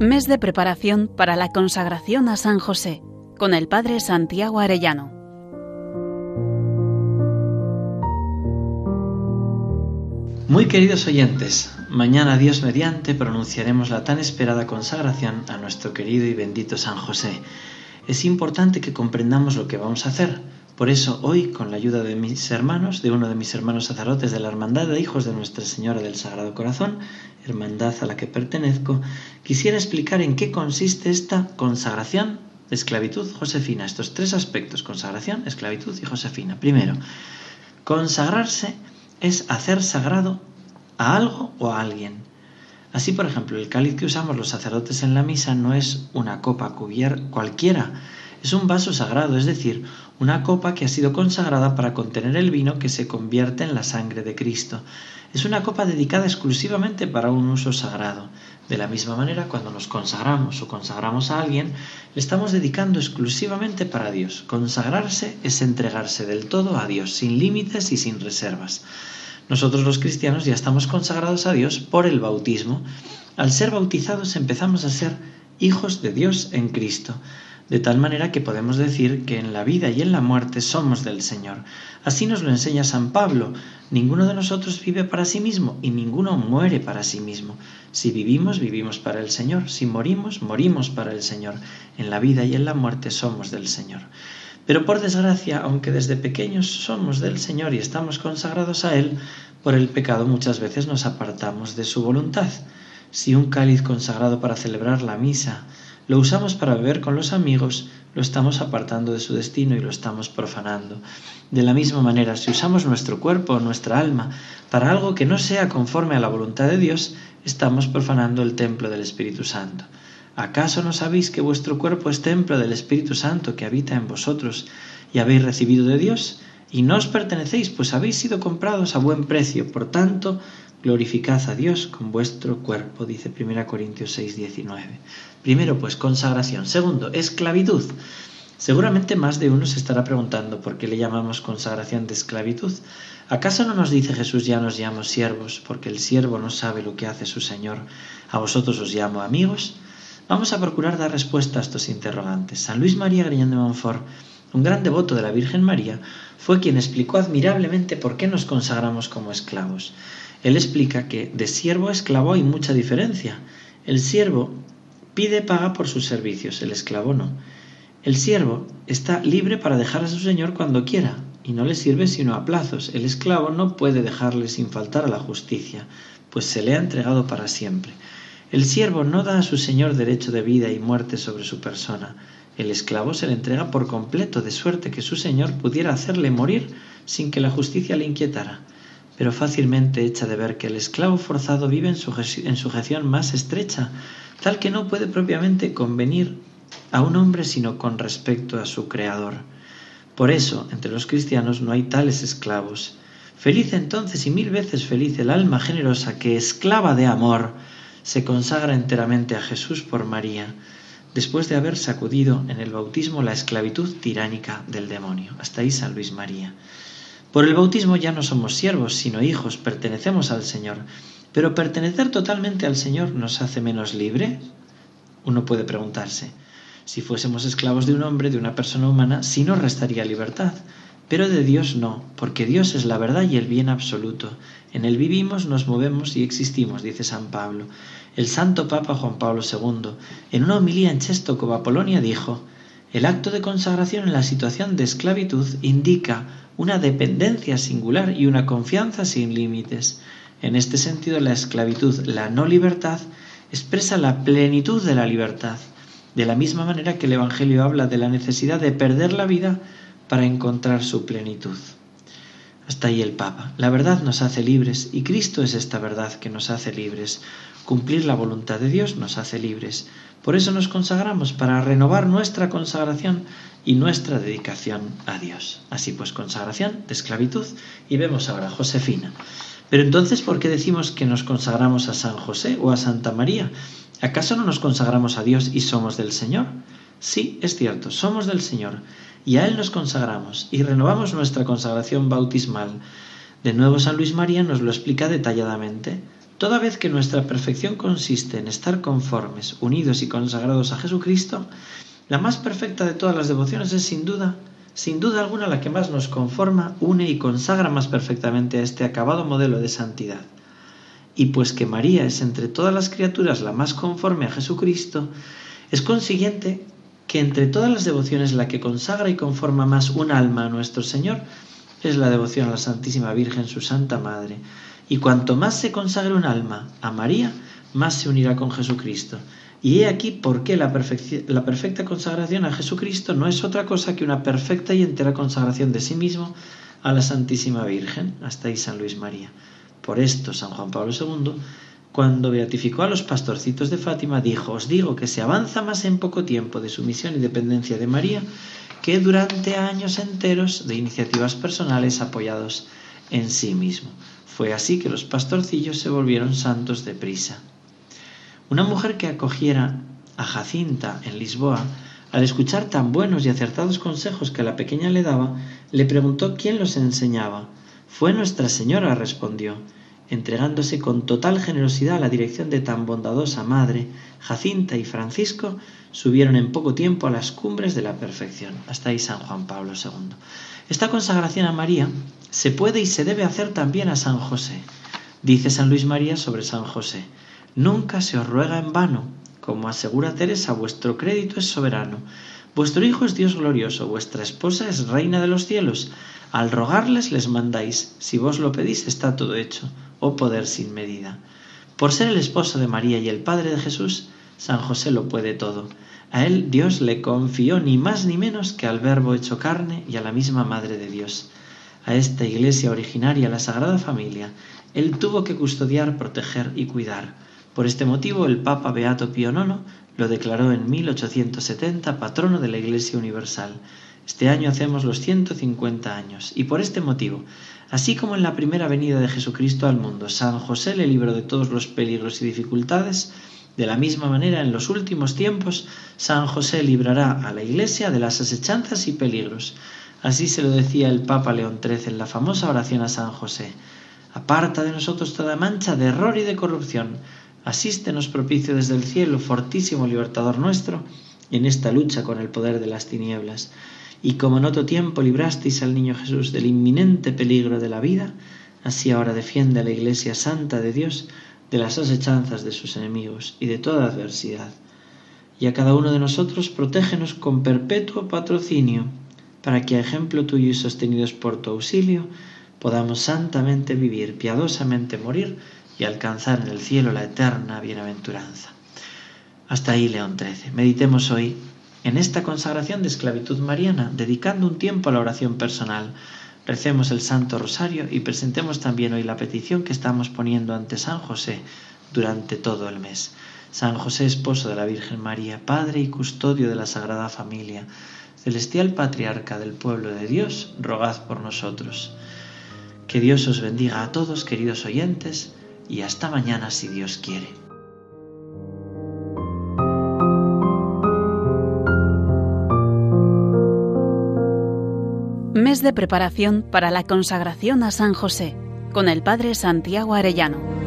Mes de preparación para la consagración a San José con el Padre Santiago Arellano. Muy queridos oyentes, mañana Dios mediante pronunciaremos la tan esperada consagración a nuestro querido y bendito San José. Es importante que comprendamos lo que vamos a hacer. Por eso hoy, con la ayuda de mis hermanos, de uno de mis hermanos sacerdotes de la Hermandad de Hijos de Nuestra Señora del Sagrado Corazón, hermandad a la que pertenezco, quisiera explicar en qué consiste esta consagración esclavitud josefina. Estos tres aspectos, consagración, esclavitud y josefina. Primero, consagrarse es hacer sagrado a algo o a alguien. Así, por ejemplo, el cáliz que usamos los sacerdotes en la misa no es una copa cualquiera, es un vaso sagrado, es decir, una copa que ha sido consagrada para contener el vino que se convierte en la sangre de Cristo. Es una copa dedicada exclusivamente para un uso sagrado. De la misma manera, cuando nos consagramos o consagramos a alguien, le estamos dedicando exclusivamente para Dios. Consagrarse es entregarse del todo a Dios, sin límites y sin reservas. Nosotros los cristianos ya estamos consagrados a Dios por el bautismo. Al ser bautizados empezamos a ser hijos de Dios en Cristo de tal manera que podemos decir que en la vida y en la muerte somos del Señor. Así nos lo enseña San Pablo. Ninguno de nosotros vive para sí mismo y ninguno muere para sí mismo. Si vivimos, vivimos para el Señor. Si morimos, morimos para el Señor. En la vida y en la muerte somos del Señor. Pero por desgracia, aunque desde pequeños somos del Señor y estamos consagrados a Él, por el pecado muchas veces nos apartamos de su voluntad. Si un cáliz consagrado para celebrar la misa lo usamos para beber con los amigos, lo estamos apartando de su destino y lo estamos profanando. De la misma manera, si usamos nuestro cuerpo o nuestra alma para algo que no sea conforme a la voluntad de Dios, estamos profanando el templo del Espíritu Santo. ¿Acaso no sabéis que vuestro cuerpo es templo del Espíritu Santo que habita en vosotros y habéis recibido de Dios? Y no os pertenecéis, pues habéis sido comprados a buen precio. Por tanto, glorificad a Dios con vuestro cuerpo, dice 1 Corintios 6, 19. Primero, pues consagración. Segundo, esclavitud. Seguramente más de uno se estará preguntando por qué le llamamos consagración de esclavitud. ¿Acaso no nos dice Jesús ya nos llamo siervos, porque el siervo no sabe lo que hace su Señor? ¿A vosotros os llamo amigos? Vamos a procurar dar respuesta a estos interrogantes. San Luis María Griñón de Montfort, un gran devoto de la Virgen María, fue quien explicó admirablemente por qué nos consagramos como esclavos. Él explica que de siervo a esclavo hay mucha diferencia. El siervo pide paga por sus servicios, el esclavo no. El siervo está libre para dejar a su señor cuando quiera, y no le sirve sino a plazos. El esclavo no puede dejarle sin faltar a la justicia, pues se le ha entregado para siempre. El siervo no da a su señor derecho de vida y muerte sobre su persona. El esclavo se le entrega por completo, de suerte que su señor pudiera hacerle morir sin que la justicia le inquietara. Pero fácilmente echa de ver que el esclavo forzado vive en, en sujeción más estrecha, tal que no puede propiamente convenir a un hombre sino con respecto a su Creador. Por eso, entre los cristianos no hay tales esclavos. Feliz entonces y mil veces feliz el alma generosa que, esclava de amor, se consagra enteramente a Jesús por María, después de haber sacudido en el bautismo la esclavitud tiránica del demonio. Hasta ahí San Luis María. Por el bautismo ya no somos siervos, sino hijos, pertenecemos al Señor. Pero pertenecer totalmente al Señor nos hace menos libres. Uno puede preguntarse, si fuésemos esclavos de un hombre, de una persona humana, sí nos restaría libertad. Pero de Dios no, porque Dios es la verdad y el bien absoluto. En Él vivimos, nos movemos y existimos, dice San Pablo. El Santo Papa Juan Pablo II, en una homilía en Chéstoco, Polonia, dijo, el acto de consagración en la situación de esclavitud indica una dependencia singular y una confianza sin límites. En este sentido, la esclavitud, la no libertad, expresa la plenitud de la libertad, de la misma manera que el Evangelio habla de la necesidad de perder la vida para encontrar su plenitud. Hasta ahí el Papa. La verdad nos hace libres y Cristo es esta verdad que nos hace libres. Cumplir la voluntad de Dios nos hace libres. Por eso nos consagramos, para renovar nuestra consagración y nuestra dedicación a Dios. Así pues, consagración de esclavitud y vemos ahora Josefina. Pero entonces, ¿por qué decimos que nos consagramos a San José o a Santa María? ¿Acaso no nos consagramos a Dios y somos del Señor? Sí, es cierto, somos del Señor y a Él nos consagramos y renovamos nuestra consagración bautismal. De nuevo San Luis María nos lo explica detalladamente. Toda vez que nuestra perfección consiste en estar conformes, unidos y consagrados a Jesucristo, la más perfecta de todas las devociones es sin duda, sin duda alguna la que más nos conforma, une y consagra más perfectamente a este acabado modelo de santidad. Y pues que María es entre todas las criaturas la más conforme a Jesucristo, es consiguiente que entre todas las devociones la que consagra y conforma más un alma a nuestro Señor es la devoción a la Santísima Virgen, su Santa Madre, y cuanto más se consagre un alma a María, más se unirá con Jesucristo. Y he aquí por qué la, la perfecta consagración a Jesucristo no es otra cosa que una perfecta y entera consagración de sí mismo a la Santísima Virgen. Hasta ahí San Luis María. Por esto, San Juan Pablo II, cuando beatificó a los pastorcitos de Fátima, dijo, os digo que se avanza más en poco tiempo de sumisión y dependencia de María que durante años enteros de iniciativas personales apoyados en sí mismo. Fue así que los pastorcillos se volvieron santos de prisa. Una mujer que acogiera a Jacinta en Lisboa, al escuchar tan buenos y acertados consejos que la pequeña le daba, le preguntó quién los enseñaba. Fue Nuestra Señora, respondió. Entregándose con total generosidad a la dirección de tan bondadosa madre, Jacinta y Francisco subieron en poco tiempo a las cumbres de la perfección. Hasta ahí San Juan Pablo II. Esta consagración a María se puede y se debe hacer también a San José. Dice San Luis María sobre San José, nunca se os ruega en vano, como asegura Teresa, vuestro crédito es soberano, vuestro Hijo es Dios glorioso, vuestra esposa es reina de los cielos, al rogarles les mandáis, si vos lo pedís está todo hecho, oh poder sin medida. Por ser el esposo de María y el Padre de Jesús, San José lo puede todo. A él Dios le confió ni más ni menos que al Verbo hecho carne y a la misma Madre de Dios a esta iglesia originaria, la Sagrada Familia, él tuvo que custodiar, proteger y cuidar. Por este motivo, el Papa Beato Pío IX lo declaró en 1870 patrono de la Iglesia Universal. Este año hacemos los 150 años, y por este motivo, así como en la primera venida de Jesucristo al mundo, San José le libró de todos los peligros y dificultades, de la misma manera, en los últimos tiempos, San José librará a la Iglesia de las asechanzas y peligros, Así se lo decía el Papa León XIII en la famosa oración a San José. Aparta de nosotros toda mancha de error y de corrupción. Asístenos propicio desde el cielo, fortísimo libertador nuestro, en esta lucha con el poder de las tinieblas. Y como en otro tiempo librasteis al niño Jesús del inminente peligro de la vida, así ahora defiende a la Iglesia Santa de Dios de las asechanzas de sus enemigos y de toda adversidad. Y a cada uno de nosotros protégenos con perpetuo patrocinio para que a ejemplo tuyo y sostenidos por tu auxilio, podamos santamente vivir, piadosamente morir y alcanzar en el cielo la eterna bienaventuranza. Hasta ahí, León XIII. Meditemos hoy en esta consagración de esclavitud mariana, dedicando un tiempo a la oración personal. Recemos el Santo Rosario y presentemos también hoy la petición que estamos poniendo ante San José durante todo el mes. San José, esposo de la Virgen María, Padre y custodio de la Sagrada Familia, Celestial Patriarca del pueblo de Dios, rogad por nosotros. Que Dios os bendiga a todos, queridos oyentes, y hasta mañana si Dios quiere. Mes de preparación para la consagración a San José, con el Padre Santiago Arellano.